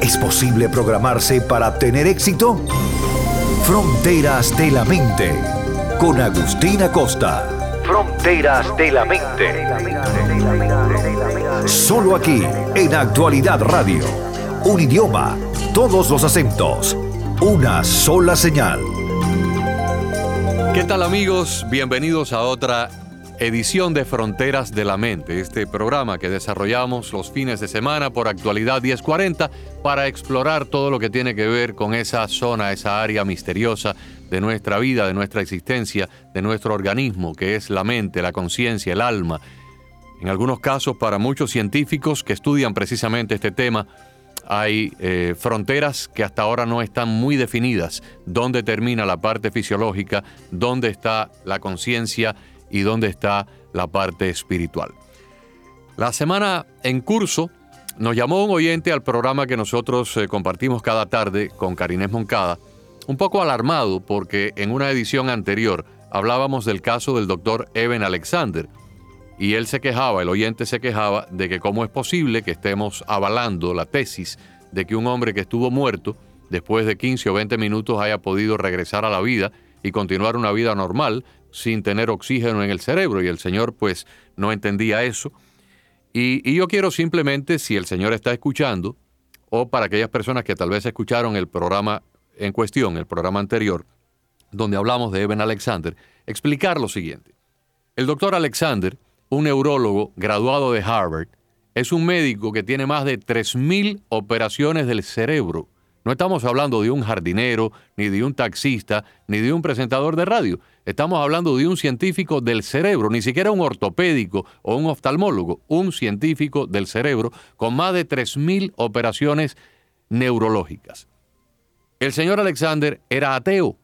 ¿Es posible programarse para tener éxito? Fronteras de la Mente, con Agustina Costa. Fronteras de la Mente. Solo aquí, en Actualidad Radio. Un idioma, todos los acentos, una sola señal. ¿Qué tal amigos? Bienvenidos a otra edición de Fronteras de la Mente, este programa que desarrollamos los fines de semana por actualidad 1040 para explorar todo lo que tiene que ver con esa zona, esa área misteriosa de nuestra vida, de nuestra existencia, de nuestro organismo, que es la mente, la conciencia, el alma. En algunos casos, para muchos científicos que estudian precisamente este tema, hay eh, fronteras que hasta ahora no están muy definidas. ¿Dónde termina la parte fisiológica? ¿Dónde está la conciencia? Y dónde está la parte espiritual. La semana en curso nos llamó un oyente al programa que nosotros eh, compartimos cada tarde con Karinés Moncada, un poco alarmado porque en una edición anterior hablábamos del caso del doctor Eben Alexander y él se quejaba, el oyente se quejaba de que cómo es posible que estemos avalando la tesis de que un hombre que estuvo muerto después de 15 o 20 minutos haya podido regresar a la vida y continuar una vida normal sin tener oxígeno en el cerebro y el Señor pues no entendía eso. Y, yo quiero simplemente, si el Señor está escuchando, o para aquellas personas que tal vez escucharon el programa en cuestión, el programa anterior, donde hablamos de Eben Alexander, explicar lo siguiente. El doctor Alexander, un neurólogo graduado de Harvard, es un médico que tiene más de 3.000 operaciones del cerebro no estamos hablando de un jardinero, ni de un taxista, ni de un presentador de radio. Estamos hablando de un científico del cerebro, ni siquiera un ortopédico o un oftalmólogo, un científico del cerebro con más de 3.000 operaciones neurológicas. El señor Alexander era ateo.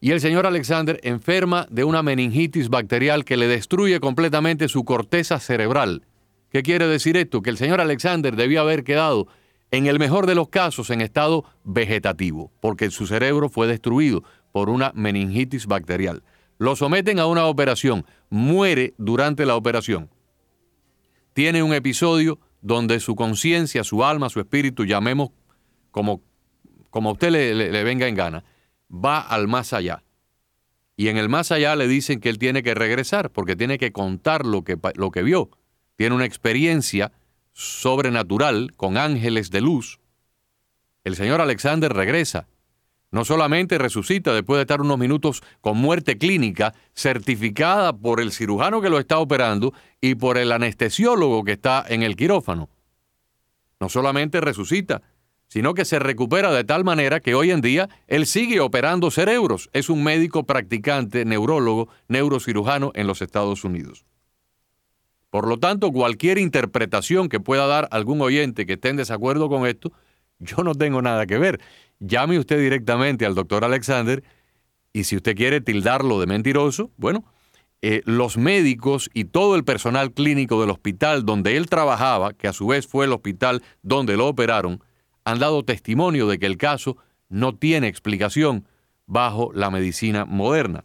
Y el señor Alexander enferma de una meningitis bacterial que le destruye completamente su corteza cerebral. ¿Qué quiere decir esto? Que el señor Alexander debía haber quedado en el mejor de los casos en estado vegetativo, porque su cerebro fue destruido por una meningitis bacterial. Lo someten a una operación, muere durante la operación. Tiene un episodio donde su conciencia, su alma, su espíritu, llamemos como, como a usted le, venga en gana, va al más allá. Y en el más allá le dicen que él tiene que regresar porque tiene que contar lo que, lo que vio. Tiene una experiencia sobrenatural con ángeles de luz, el señor Alexander regresa. No solamente resucita después de estar unos minutos con muerte clínica certificada por el cirujano que lo está operando y por el anestesiólogo que está en el quirófano. No solamente resucita, sino que se recupera de tal manera que hoy en día él sigue operando cerebros. Es un médico practicante, neurólogo, neurocirujano en los Estados Unidos. Por lo tanto, cualquier interpretación que pueda dar algún oyente que esté en desacuerdo con esto, yo no tengo nada que ver. Llame usted directamente al doctor Alexander y si usted quiere tildarlo de mentiroso, bueno, eh, los médicos y todo el personal clínico del hospital donde él trabajaba, que a su vez fue el hospital donde lo operaron, han dado testimonio de que el caso no tiene explicación bajo la medicina moderna.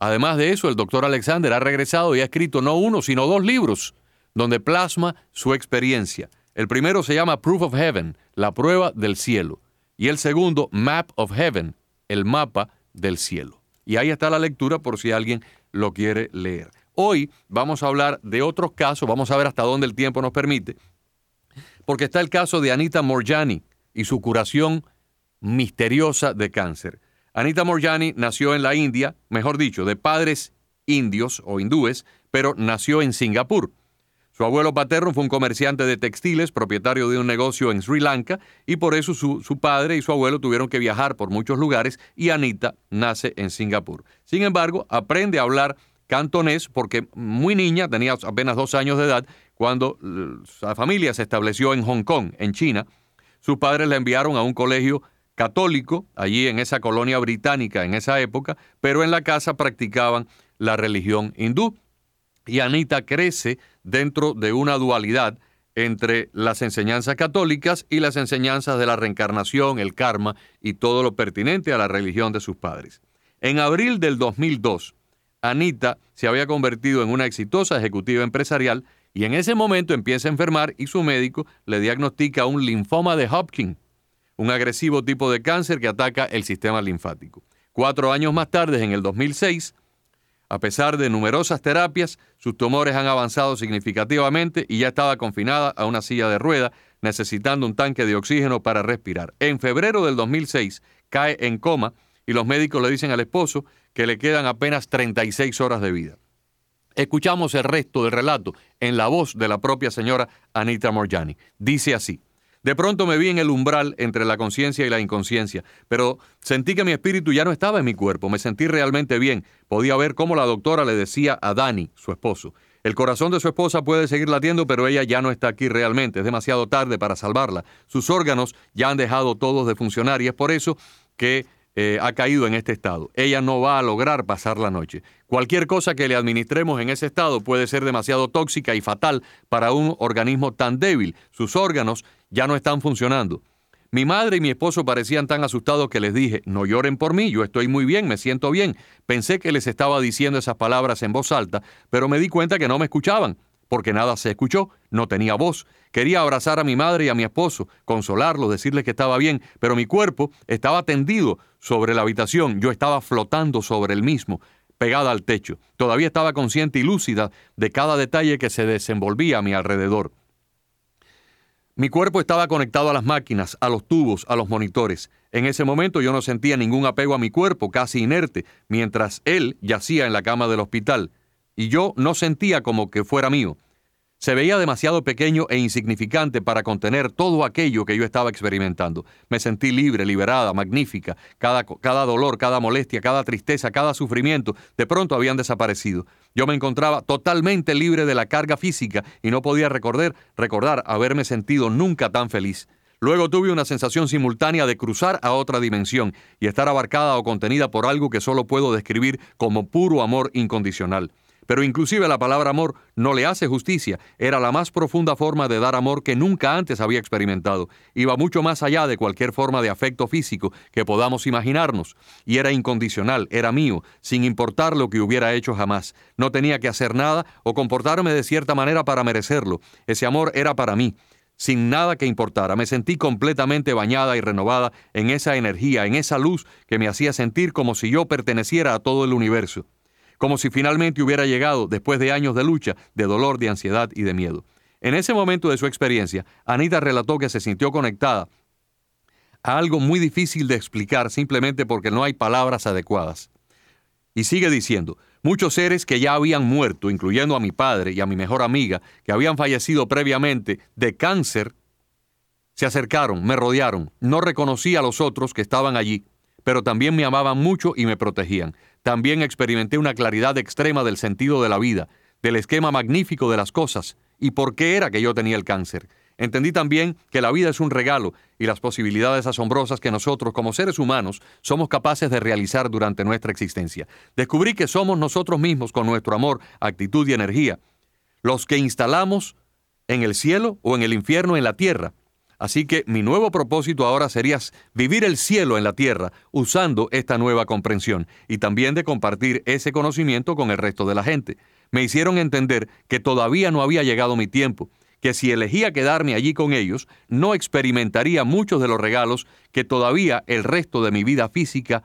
Además de eso, el doctor Alexander ha regresado y ha escrito no uno, sino dos libros donde plasma su experiencia. El primero se llama Proof of Heaven, la prueba del cielo. Y el segundo, Map of Heaven, el mapa del cielo. Y ahí está la lectura por si alguien lo quiere leer. Hoy vamos a hablar de otros casos, vamos a ver hasta dónde el tiempo nos permite, porque está el caso de Anita Morjani y su curación misteriosa de cáncer. Anita Morjani nació en la India, mejor dicho, de padres indios o hindúes, pero nació en Singapur. Su abuelo paterno fue un comerciante de textiles, propietario de un negocio en Sri Lanka, y por eso su, padre y su abuelo tuvieron que viajar por muchos lugares y Anita nace en Singapur. Sin embargo, aprende a hablar cantonés porque muy niña, tenía apenas dos años de edad, cuando la familia se estableció en Hong Kong, en China. Sus padres la enviaron a un colegio católico, allí en esa colonia británica en esa época, pero en la casa practicaban la religión hindú. Y Anita crece dentro de una dualidad entre las enseñanzas católicas y las enseñanzas de la reencarnación, el karma y todo lo pertinente a la religión de sus padres. En abril del 2002, Anita se había convertido en una exitosa ejecutiva empresarial y en ese momento empieza a enfermar y su médico le diagnostica un linfoma de Hodgkin, un agresivo tipo de cáncer que ataca el sistema linfático. Cuatro años más tarde, en el 2006, a pesar de numerosas terapias, sus tumores han avanzado significativamente y ya estaba confinada a una silla de rueda, necesitando un tanque de oxígeno para respirar. En febrero del 2006 cae en coma y los médicos le dicen al esposo que le quedan apenas 36 horas de vida. Escuchamos el resto del relato en la voz de la propia señora Anita Morjani. Dice así. De pronto me vi en el umbral entre la conciencia y la inconsciencia, pero sentí que mi espíritu ya no estaba en mi cuerpo, me sentí realmente bien. Podía ver cómo la doctora le decía a Dani, su esposo, el corazón de su esposa puede seguir latiendo, pero ella ya no está aquí realmente, es demasiado tarde para salvarla. Sus órganos ya han dejado todos de funcionar y es por eso que eh, ha caído en este estado. Ella no va a lograr pasar la noche. Cualquier cosa que le administremos en ese estado puede ser demasiado tóxica y fatal para un organismo tan débil. Sus órganos ya no están funcionando. Mi madre y mi esposo parecían tan asustados que les dije, no lloren por mí, yo estoy muy bien, me siento bien. Pensé que les estaba diciendo esas palabras en voz alta, pero me di cuenta que no me escuchaban porque nada se escuchó, no tenía voz. Quería abrazar a mi madre y a mi esposo, consolarlos, decirles que estaba bien, pero mi cuerpo estaba tendido sobre la habitación, yo estaba flotando sobre el mismo, pegada al techo. Todavía estaba consciente y lúcida de cada detalle que se desenvolvía a mi alrededor. Mi cuerpo estaba conectado a las máquinas, a los tubos, a los monitores. En ese momento yo no sentía ningún apego a mi cuerpo, casi inerte, mientras él yacía en la cama del hospital y yo no sentía como que fuera mío. Se veía demasiado pequeño e insignificante para contener todo aquello que yo estaba experimentando. Me sentí libre, liberada, magnífica. Cada, dolor, cada molestia, cada tristeza, cada sufrimiento, de pronto habían desaparecido. Yo me encontraba totalmente libre de la carga física y no podía recordar, recordar haberme sentido nunca tan feliz. Luego tuve una sensación simultánea de cruzar a otra dimensión y estar abarcada o contenida por algo que solo puedo describir como puro amor incondicional. Pero inclusive la palabra amor no le hace justicia. Era la más profunda forma de dar amor que nunca antes había experimentado. Iba mucho más allá de cualquier forma de afecto físico que podamos imaginarnos. Y era incondicional, era mío, sin importar lo que hubiera hecho jamás. No tenía que hacer nada o comportarme de cierta manera para merecerlo. Ese amor era para mí sin nada que importara. Me sentí completamente bañada y renovada en esa energía, en esa luz que me hacía sentir como si yo perteneciera a todo el universo como si finalmente hubiera llegado después de años de lucha, de dolor, de ansiedad y de miedo. En ese momento de su experiencia, Anita relató que se sintió conectada a algo muy difícil de explicar simplemente porque no hay palabras adecuadas. Y sigue diciendo, muchos seres que ya habían muerto, incluyendo a mi padre y a mi mejor amiga, que habían fallecido previamente de cáncer, se acercaron, me rodearon, no reconocí a los otros que estaban allí, pero también me amaban mucho y me protegían. También experimenté una claridad extrema del sentido de la vida, del esquema magnífico de las cosas y por qué era que yo tenía el cáncer. Entendí también que la vida es un regalo y las posibilidades asombrosas que nosotros como seres humanos somos capaces de realizar durante nuestra existencia. Descubrí que somos nosotros mismos con nuestro amor, actitud y energía los que instalamos en el cielo o en el infierno en la tierra. Así que mi nuevo propósito ahora sería vivir el cielo en la tierra usando esta nueva comprensión y también de compartir ese conocimiento con el resto de la gente. Me hicieron entender que todavía no había llegado mi tiempo, que si elegía quedarme allí con ellos, no experimentaría muchos de los regalos que todavía el resto de mi vida física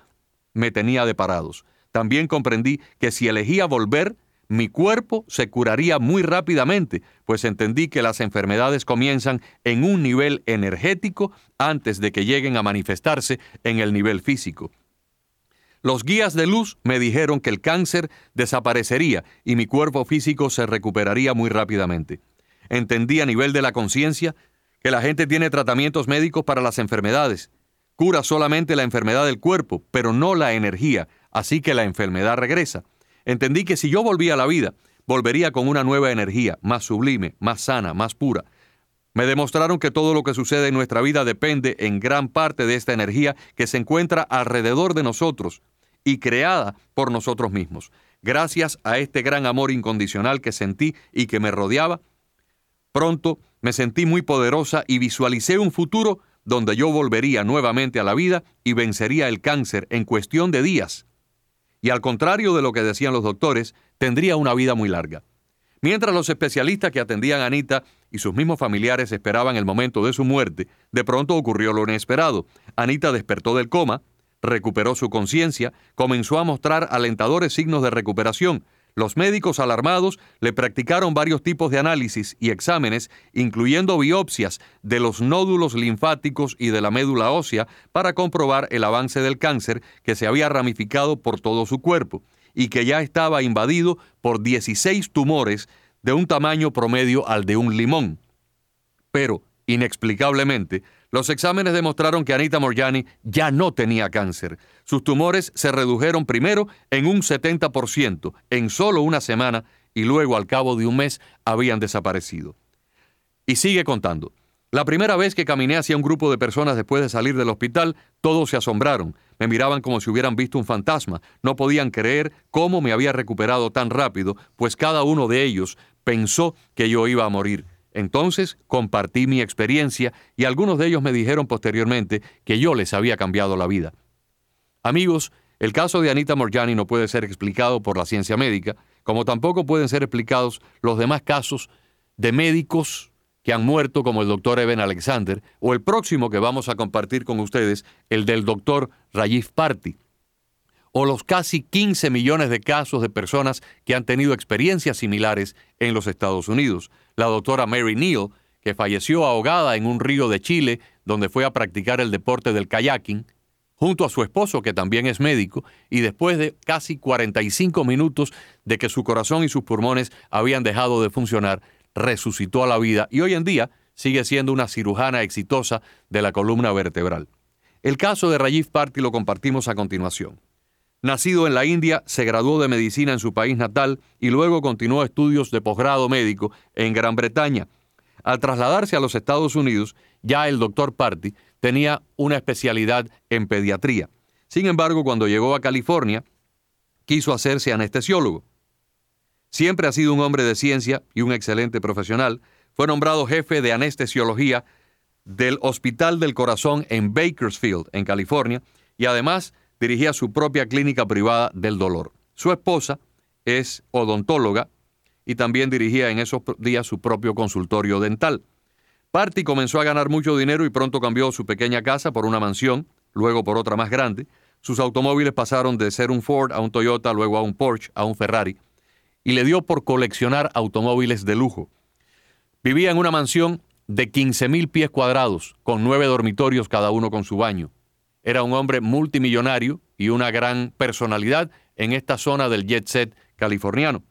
me tenía deparados. También comprendí que si elegía volver, mi cuerpo se curaría muy rápidamente, pues entendí que las enfermedades comienzan en un nivel energético antes de que lleguen a manifestarse en el nivel físico. Los guías de luz me dijeron que el cáncer desaparecería y mi cuerpo físico se recuperaría muy rápidamente. Entendí a nivel de la conciencia que la gente tiene tratamientos médicos para las enfermedades. Cura solamente la enfermedad del cuerpo, pero no la energía, así que la enfermedad regresa. Entendí que si yo volvía a la vida, volvería con una nueva energía, más sublime, más sana, más pura. Me demostraron que todo lo que sucede en nuestra vida depende en gran parte de esta energía que se encuentra alrededor de nosotros y creada por nosotros mismos. Gracias a este gran amor incondicional que sentí y que me rodeaba, pronto me sentí muy poderosa y visualicé un futuro donde yo volvería nuevamente a la vida y vencería el cáncer en cuestión de días. Y al contrario de lo que decían los doctores, tendría una vida muy larga. Mientras los especialistas que atendían a Anita y sus mismos familiares esperaban el momento de su muerte, de pronto ocurrió lo inesperado. Anita despertó del coma, recuperó su conciencia, comenzó a mostrar alentadores signos de recuperación. Los médicos alarmados le practicaron varios tipos de análisis y exámenes, incluyendo biopsias de los nódulos linfáticos y de la médula ósea, para comprobar el avance del cáncer que se había ramificado por todo su cuerpo y que ya estaba invadido por 16 tumores de un tamaño promedio al de un limón. Pero, inexplicablemente, los exámenes demostraron que Anita Morjani ya no tenía cáncer. Sus tumores se redujeron primero en un 70% en solo una semana y luego al cabo de un mes habían desaparecido. Y sigue contando. La primera vez que caminé hacia un grupo de personas después de salir del hospital, todos se asombraron. Me miraban como si hubieran visto un fantasma. No podían creer cómo me había recuperado tan rápido, pues cada uno de ellos pensó que yo iba a morir. Entonces compartí mi experiencia y algunos de ellos me dijeron posteriormente que yo les había cambiado la vida. Amigos, el caso de Anita Morjani no puede ser explicado por la ciencia médica, como tampoco pueden ser explicados los demás casos de médicos que han muerto, como el doctor Eben Alexander, o el próximo que vamos a compartir con ustedes, el del doctor Rajiv Party o los casi 15 millones de casos de personas que han tenido experiencias similares en los Estados Unidos. La doctora Mary Neal, que falleció ahogada en un río de Chile donde fue a practicar el deporte del kayaking, junto a su esposo, que también es médico, y después de casi 45 minutos de que su corazón y sus pulmones habían dejado de funcionar, resucitó a la vida y hoy en día sigue siendo una cirujana exitosa de la columna vertebral. El caso de Rajiv Party lo compartimos a continuación. Nacido en la India, se graduó de medicina en su país natal y luego continuó estudios de posgrado médico en Gran Bretaña. Al trasladarse a los Estados Unidos, ya el doctor Party tenía una especialidad en pediatría. Sin embargo, cuando llegó a California, quiso hacerse anestesiólogo. Siempre ha sido un hombre de ciencia y un excelente profesional. Fue nombrado jefe de anestesiología del Hospital del Corazón en Bakersfield, en California, y además dirigía su propia clínica privada del dolor. Su esposa es odontóloga y también dirigía en esos días su propio consultorio dental. Party comenzó a ganar mucho dinero y pronto cambió su pequeña casa por una mansión, luego por otra más grande. Sus automóviles pasaron de ser un Ford a un Toyota, luego a un Porsche, a un Ferrari, y le dio por coleccionar automóviles de lujo. Vivía en una mansión de 15.000 pies cuadrados, con nueve dormitorios cada uno con su baño. Era un hombre multimillonario y una gran personalidad en esta zona del jet set californiano.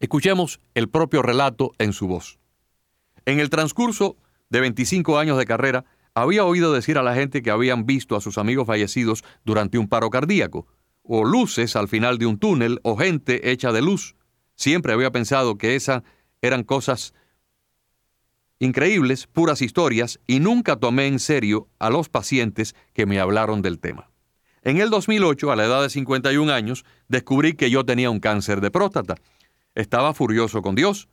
Escuchemos el propio relato en su voz. En el transcurso de 25 años de carrera, había oído decir a la gente que habían visto a sus amigos fallecidos durante un paro cardíaco, o luces al final de un túnel, o gente hecha de luz. Siempre había pensado que esas eran cosas increíbles, puras historias, y nunca tomé en serio a los pacientes que me hablaron del tema. En el 2008, a la edad de 51 años, descubrí que yo tenía un cáncer de próstata. Estaba furioso con Dios.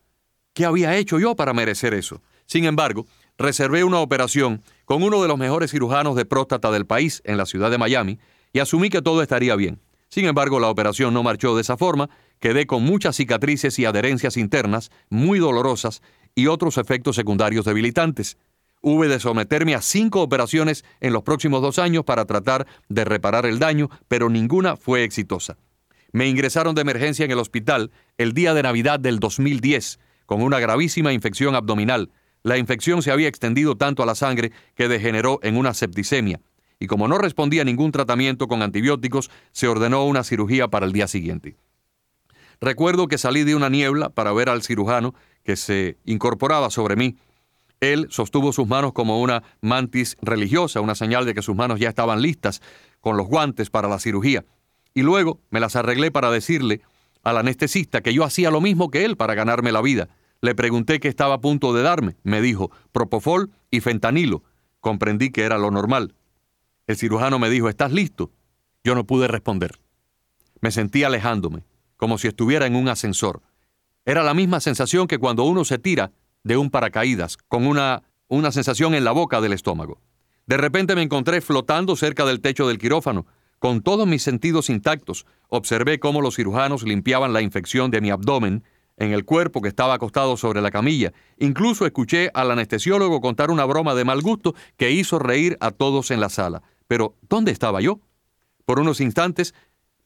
¿Qué había hecho yo para merecer eso? Sin embargo, reservé una operación con uno de los mejores cirujanos de próstata del país en la ciudad de Miami y asumí que todo estaría bien. Sin embargo, la operación no marchó de esa forma, quedé con muchas cicatrices y adherencias internas muy dolorosas y otros efectos secundarios debilitantes. Hube de someterme a cinco operaciones en los próximos dos años para tratar de reparar el daño, pero ninguna fue exitosa. Me ingresaron de emergencia en el hospital el día de Navidad del 2010 con una gravísima infección abdominal. La infección se había extendido tanto a la sangre que degeneró en una septicemia. Y como no respondía a ningún tratamiento con antibióticos, se ordenó una cirugía para el día siguiente. Recuerdo que salí de una niebla para ver al cirujano que se incorporaba sobre mí. Él sostuvo sus manos como una mantis religiosa, una señal de que sus manos ya estaban listas con los guantes para la cirugía. Y luego me las arreglé para decirle al anestesista que yo hacía lo mismo que él para ganarme la vida. Le pregunté qué estaba a punto de darme. Me dijo, propofol y fentanilo. Comprendí que era lo normal. El cirujano me dijo, ¿estás listo? Yo no pude responder. Me sentí alejándome, como si estuviera en un ascensor. Era la misma sensación que cuando uno se tira de un paracaídas, con una, una sensación en la boca del estómago. De repente me encontré flotando cerca del techo del quirófano, con todos mis sentidos intactos. Observé cómo los cirujanos limpiaban la infección de mi abdomen en el cuerpo que estaba acostado sobre la camilla. Incluso escuché al anestesiólogo contar una broma de mal gusto que hizo reír a todos en la sala. Pero, ¿dónde estaba yo? Por unos instantes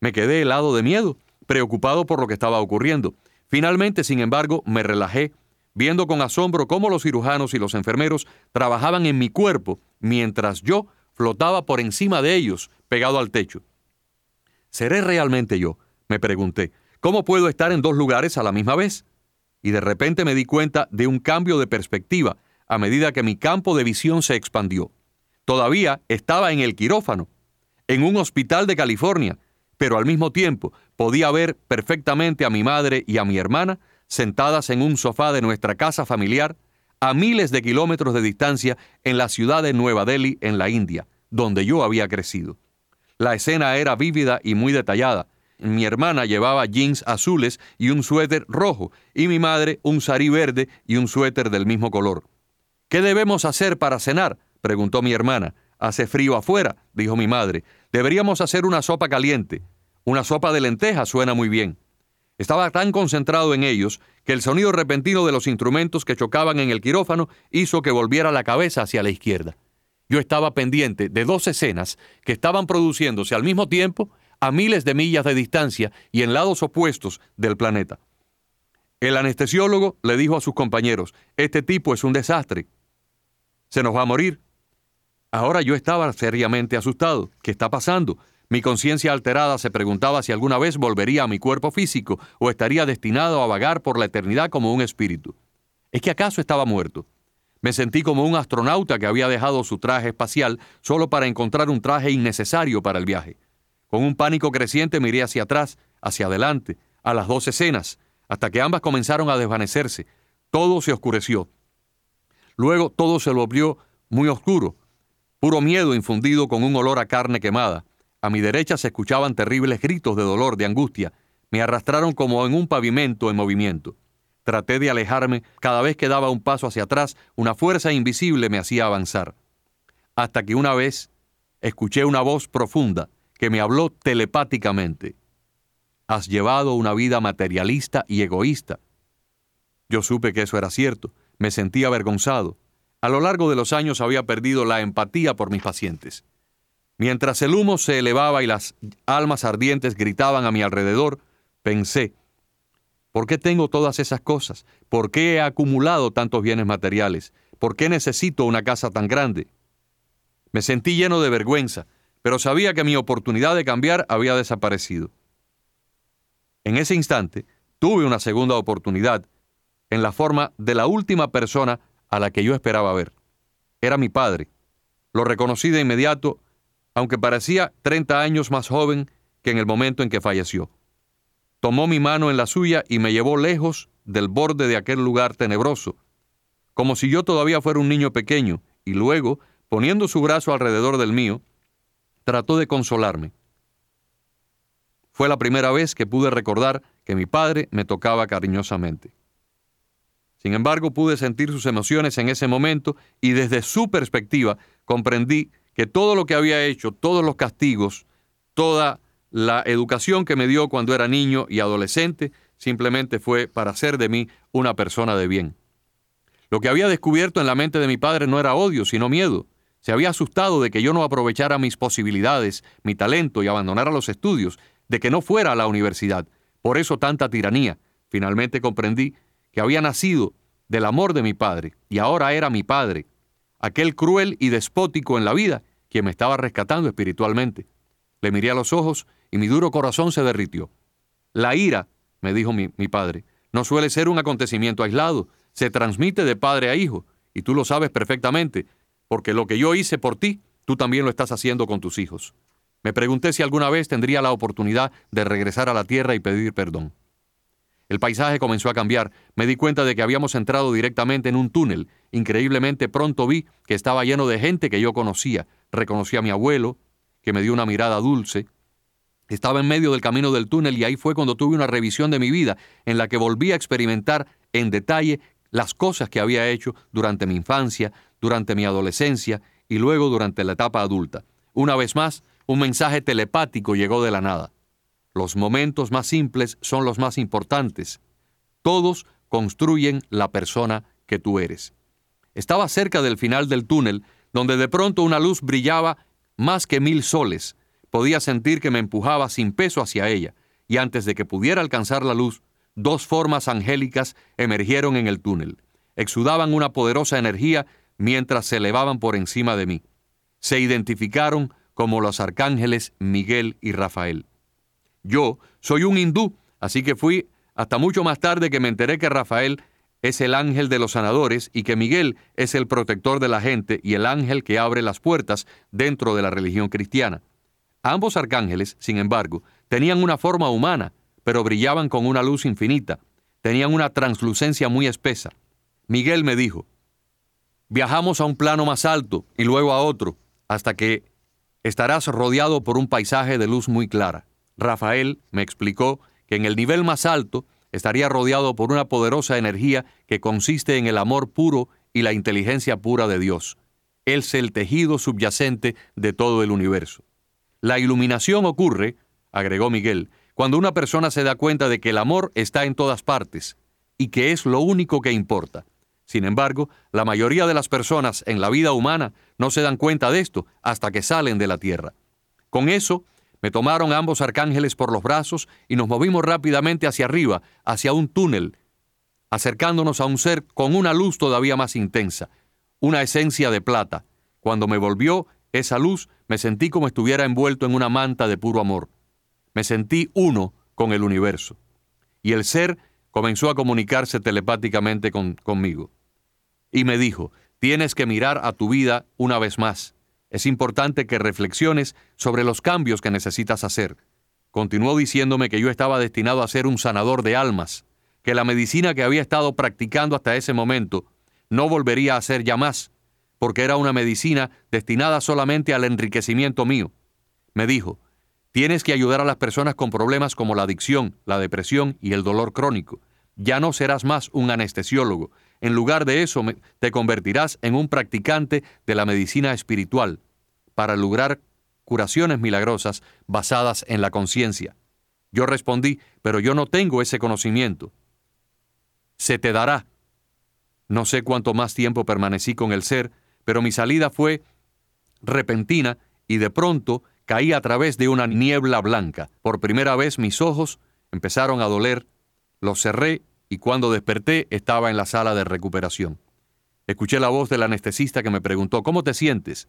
me quedé helado de miedo, preocupado por lo que estaba ocurriendo. Finalmente, sin embargo, me relajé, viendo con asombro cómo los cirujanos y los enfermeros trabajaban en mi cuerpo mientras yo flotaba por encima de ellos, pegado al techo. ¿Seré realmente yo? me pregunté. ¿Cómo puedo estar en dos lugares a la misma vez? Y de repente me di cuenta de un cambio de perspectiva a medida que mi campo de visión se expandió. Todavía estaba en el quirófano, en un hospital de California, pero al mismo tiempo podía ver perfectamente a mi madre y a mi hermana sentadas en un sofá de nuestra casa familiar a miles de kilómetros de distancia en la ciudad de Nueva Delhi, en la India, donde yo había crecido. La escena era vívida y muy detallada. Mi hermana llevaba jeans azules y un suéter rojo, y mi madre un sarí verde y un suéter del mismo color. ¿Qué debemos hacer para cenar? preguntó mi hermana. Hace frío afuera, dijo mi madre. Deberíamos hacer una sopa caliente. Una sopa de lentejas suena muy bien. Estaba tan concentrado en ellos que el sonido repentino de los instrumentos que chocaban en el quirófano hizo que volviera la cabeza hacia la izquierda. Yo estaba pendiente de dos escenas que estaban produciéndose al mismo tiempo a miles de millas de distancia y en lados opuestos del planeta. El anestesiólogo le dijo a sus compañeros, este tipo es un desastre, se nos va a morir. Ahora yo estaba seriamente asustado. ¿Qué está pasando? Mi conciencia alterada se preguntaba si alguna vez volvería a mi cuerpo físico o estaría destinado a vagar por la eternidad como un espíritu. ¿Es que acaso estaba muerto? Me sentí como un astronauta que había dejado su traje espacial solo para encontrar un traje innecesario para el viaje. Con un pánico creciente miré hacia atrás, hacia adelante, a las dos escenas, hasta que ambas comenzaron a desvanecerse. Todo se oscureció. Luego todo se volvió muy oscuro, puro miedo infundido con un olor a carne quemada. A mi derecha se escuchaban terribles gritos de dolor, de angustia. Me arrastraron como en un pavimento en movimiento. Traté de alejarme. Cada vez que daba un paso hacia atrás, una fuerza invisible me hacía avanzar. Hasta que una vez escuché una voz profunda que me habló telepáticamente. Has llevado una vida materialista y egoísta. Yo supe que eso era cierto. Me sentí avergonzado. A lo largo de los años había perdido la empatía por mis pacientes. Mientras el humo se elevaba y las almas ardientes gritaban a mi alrededor, pensé, ¿por qué tengo todas esas cosas? ¿Por qué he acumulado tantos bienes materiales? ¿Por qué necesito una casa tan grande? Me sentí lleno de vergüenza, pero sabía que mi oportunidad de cambiar había desaparecido. En ese instante, tuve una segunda oportunidad en la forma de la última persona a la que yo esperaba ver. Era mi padre. Lo reconocí de inmediato aunque parecía 30 años más joven que en el momento en que falleció. Tomó mi mano en la suya y me llevó lejos del borde de aquel lugar tenebroso, como si yo todavía fuera un niño pequeño, y luego, poniendo su brazo alrededor del mío, trató de consolarme. Fue la primera vez que pude recordar que mi padre me tocaba cariñosamente. Sin embargo, pude sentir sus emociones en ese momento y desde su perspectiva comprendí que todo lo que había hecho, todos los castigos, toda la educación que me dio cuando era niño y adolescente, simplemente fue para hacer de mí una persona de bien. Lo que había descubierto en la mente de mi padre no era odio, sino miedo. Se había asustado de que yo no aprovechara mis posibilidades, mi talento y abandonara los estudios, de que no fuera a la universidad. Por eso tanta tiranía. Finalmente comprendí que había nacido del amor de mi padre y ahora era mi padre aquel cruel y despótico en la vida, quien me estaba rescatando espiritualmente. Le miré a los ojos y mi duro corazón se derritió. La ira, me dijo mi, mi padre, no suele ser un acontecimiento aislado, se transmite de padre a hijo, y tú lo sabes perfectamente, porque lo que yo hice por ti, tú también lo estás haciendo con tus hijos. Me pregunté si alguna vez tendría la oportunidad de regresar a la tierra y pedir perdón. El paisaje comenzó a cambiar. Me di cuenta de que habíamos entrado directamente en un túnel. Increíblemente pronto vi que estaba lleno de gente que yo conocía. Reconocí a mi abuelo, que me dio una mirada dulce. Estaba en medio del camino del túnel y ahí fue cuando tuve una revisión de mi vida en la que volví a experimentar en detalle las cosas que había hecho durante mi infancia, durante mi adolescencia y luego durante la etapa adulta. Una vez más, un mensaje telepático llegó de la nada. Los momentos más simples son los más importantes. Todos construyen la persona que tú eres. Estaba cerca del final del túnel, donde de pronto una luz brillaba más que mil soles. Podía sentir que me empujaba sin peso hacia ella, y antes de que pudiera alcanzar la luz, dos formas angélicas emergieron en el túnel. Exudaban una poderosa energía mientras se elevaban por encima de mí. Se identificaron como los arcángeles Miguel y Rafael. Yo soy un hindú, así que fui hasta mucho más tarde que me enteré que Rafael es el ángel de los sanadores y que Miguel es el protector de la gente y el ángel que abre las puertas dentro de la religión cristiana. Ambos arcángeles, sin embargo, tenían una forma humana, pero brillaban con una luz infinita, tenían una translucencia muy espesa. Miguel me dijo, viajamos a un plano más alto y luego a otro, hasta que estarás rodeado por un paisaje de luz muy clara. Rafael me explicó que en el nivel más alto estaría rodeado por una poderosa energía que consiste en el amor puro y la inteligencia pura de Dios. Él es el tejido subyacente de todo el universo. La iluminación ocurre, agregó Miguel, cuando una persona se da cuenta de que el amor está en todas partes y que es lo único que importa. Sin embargo, la mayoría de las personas en la vida humana no se dan cuenta de esto hasta que salen de la tierra. Con eso, me tomaron ambos arcángeles por los brazos y nos movimos rápidamente hacia arriba, hacia un túnel, acercándonos a un ser con una luz todavía más intensa, una esencia de plata. Cuando me volvió esa luz, me sentí como estuviera envuelto en una manta de puro amor. Me sentí uno con el universo. Y el ser comenzó a comunicarse telepáticamente conmigo. Y me dijo, tienes que mirar a tu vida una vez más. Es importante que reflexiones sobre los cambios que necesitas hacer. Continuó diciéndome que yo estaba destinado a ser un sanador de almas, que la medicina que había estado practicando hasta ese momento no volvería a ser ya más, porque era una medicina destinada solamente al enriquecimiento mío. Me dijo, tienes que ayudar a las personas con problemas como la adicción, la depresión y el dolor crónico. Ya no serás más un anestesiólogo, en lugar de eso, te convertirás en un practicante de la medicina espiritual para lograr curaciones milagrosas basadas en la conciencia. Yo respondí, pero yo no tengo ese conocimiento. Se te dará. No sé cuánto más tiempo permanecí con el ser, pero mi salida fue repentina y de pronto caí a través de una niebla blanca. Por primera vez mis ojos empezaron a doler, los cerré y cuando desperté estaba en la sala de recuperación. Escuché la voz del anestesista que me preguntó, ¿cómo te sientes?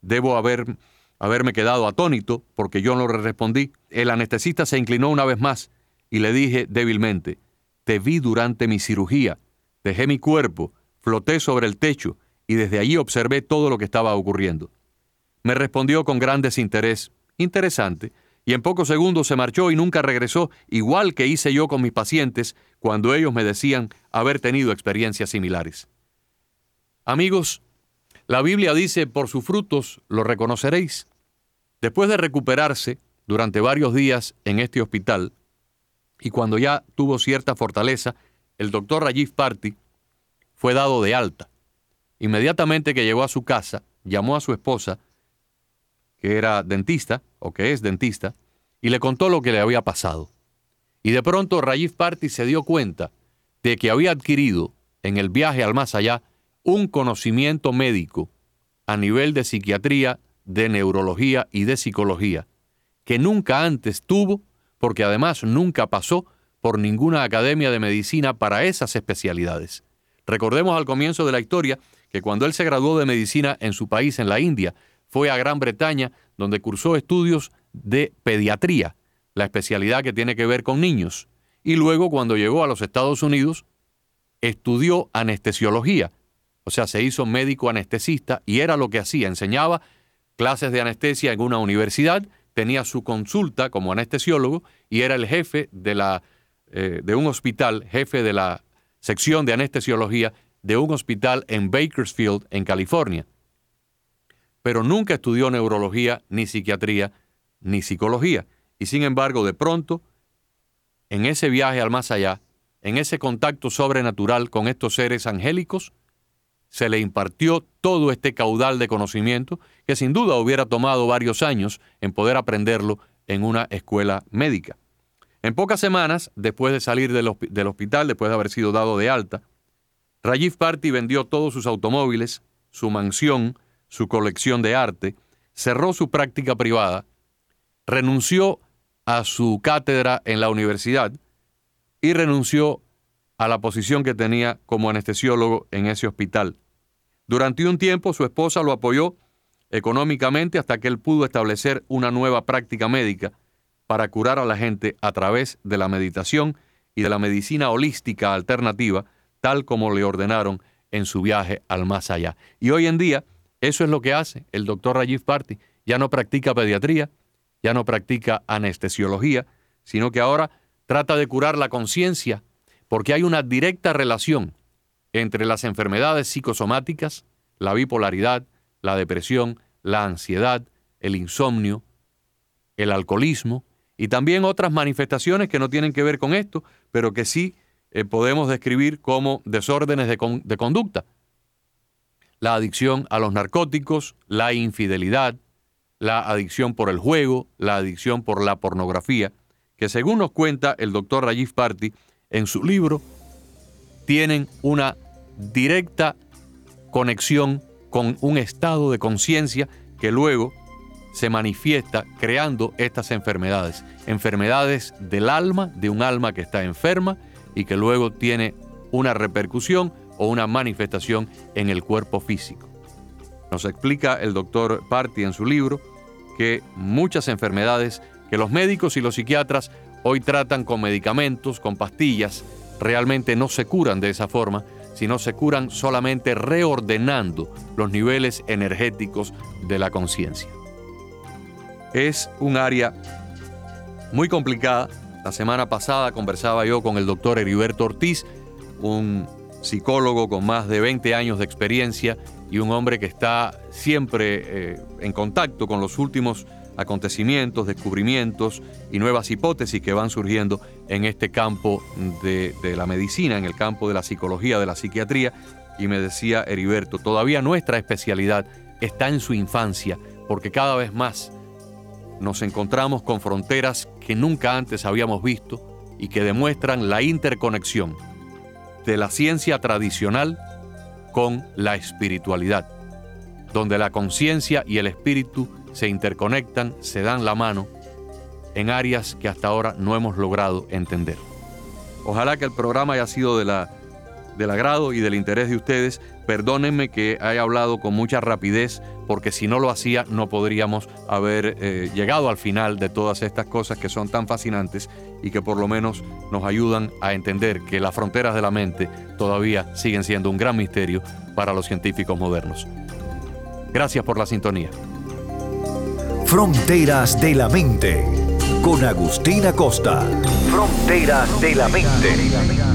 Debo haber, haberme quedado atónito porque yo no le respondí. El anestesista se inclinó una vez más y le dije débilmente, te vi durante mi cirugía, dejé mi cuerpo, floté sobre el techo y desde allí observé todo lo que estaba ocurriendo. Me respondió con gran desinterés, interesante, y en pocos segundos se marchó y nunca regresó, igual que hice yo con mis pacientes cuando ellos me decían haber tenido experiencias similares. Amigos, la Biblia dice, por sus frutos lo reconoceréis. Después de recuperarse durante varios días en este hospital, y cuando ya tuvo cierta fortaleza, el doctor Rajiv Party fue dado de alta. Inmediatamente que llegó a su casa, llamó a su esposa que era dentista, o que es dentista, y le contó lo que le había pasado. Y de pronto Rajiv Party se dio cuenta de que había adquirido en el viaje al más allá un conocimiento médico a nivel de psiquiatría, de neurología y de psicología, que nunca antes tuvo, porque además nunca pasó por ninguna academia de medicina para esas especialidades. Recordemos al comienzo de la historia que cuando él se graduó de medicina en su país, en la India, fue a Gran Bretaña, donde cursó estudios de pediatría, la especialidad que tiene que ver con niños. Y luego, cuando llegó a los Estados Unidos, estudió anestesiología. O sea, se hizo médico anestesista y era lo que hacía. Enseñaba clases de anestesia en una universidad, tenía su consulta como anestesiólogo y era el jefe de la eh, de un hospital, jefe de la sección de anestesiología de un hospital en Bakersfield, en California. Pero nunca estudió neurología, ni psiquiatría, ni psicología. Y sin embargo, de pronto, en ese viaje al más allá, en ese contacto sobrenatural con estos seres angélicos, se le impartió todo este caudal de conocimiento que sin duda hubiera tomado varios años en poder aprenderlo en una escuela médica. En pocas semanas, después de salir del, hospital, después de haber sido dado de alta, Rajiv Party vendió todos sus automóviles, su mansión, su colección de arte, cerró su práctica privada, renunció a su cátedra en la universidad y renunció a la posición que tenía como anestesiólogo en ese hospital. Durante un tiempo su esposa lo apoyó económicamente hasta que él pudo establecer una nueva práctica médica para curar a la gente a través de la meditación y de la medicina holística alternativa, tal como le ordenaron en su viaje al más allá. Y hoy en día, eso es lo que hace el doctor Rajiv Party. Ya no practica pediatría, ya no practica anestesiología, sino que ahora trata de curar la conciencia, porque hay una directa relación entre las enfermedades psicosomáticas, la bipolaridad, la depresión, la ansiedad, el insomnio, el alcoholismo y también otras manifestaciones que no tienen que ver con esto, pero que sí eh, podemos describir como desórdenes de, de conducta. La adicción a los narcóticos, la infidelidad, la adicción por el juego, la adicción por la pornografía, que según nos cuenta el doctor Rajiv Party en su libro, tienen una directa conexión con un estado de conciencia que luego se manifiesta creando estas enfermedades. Enfermedades del alma, de un alma que está enferma y que luego tiene una repercusión o una manifestación en el cuerpo físico. Nos explica el doctor Party en su libro que muchas enfermedades que los médicos y los psiquiatras hoy tratan con medicamentos, con pastillas, realmente no se curan de esa forma, sino se curan solamente reordenando los niveles energéticos de la conciencia. Es un área muy complicada. La semana pasada conversaba yo con el doctor Heriberto Ortiz, un psicólogo con más de 20 años de experiencia y un hombre que está siempre eh, en contacto con los últimos acontecimientos, descubrimientos y nuevas hipótesis que van surgiendo en este campo de, la medicina, en el campo de la psicología, de la psiquiatría. Y me decía Heriberto, todavía nuestra especialidad está en su infancia, porque cada vez más nos encontramos con fronteras que nunca antes habíamos visto y que demuestran la interconexión de la ciencia tradicional con la espiritualidad, donde la conciencia y el espíritu se interconectan, se dan la mano en áreas que hasta ahora no hemos logrado entender. Ojalá que el programa haya sido de la, del agrado y del interés de ustedes. Perdónenme que haya hablado con mucha rapidez, porque si no lo hacía no podríamos haber eh, llegado al final de todas estas cosas que son tan fascinantes y que por lo menos nos ayudan a entender que las fronteras de la mente todavía siguen siendo un gran misterio para los científicos modernos. Gracias por la sintonía. Fronteras de la Mente con Agustina Costa. Fronteras de la Mente.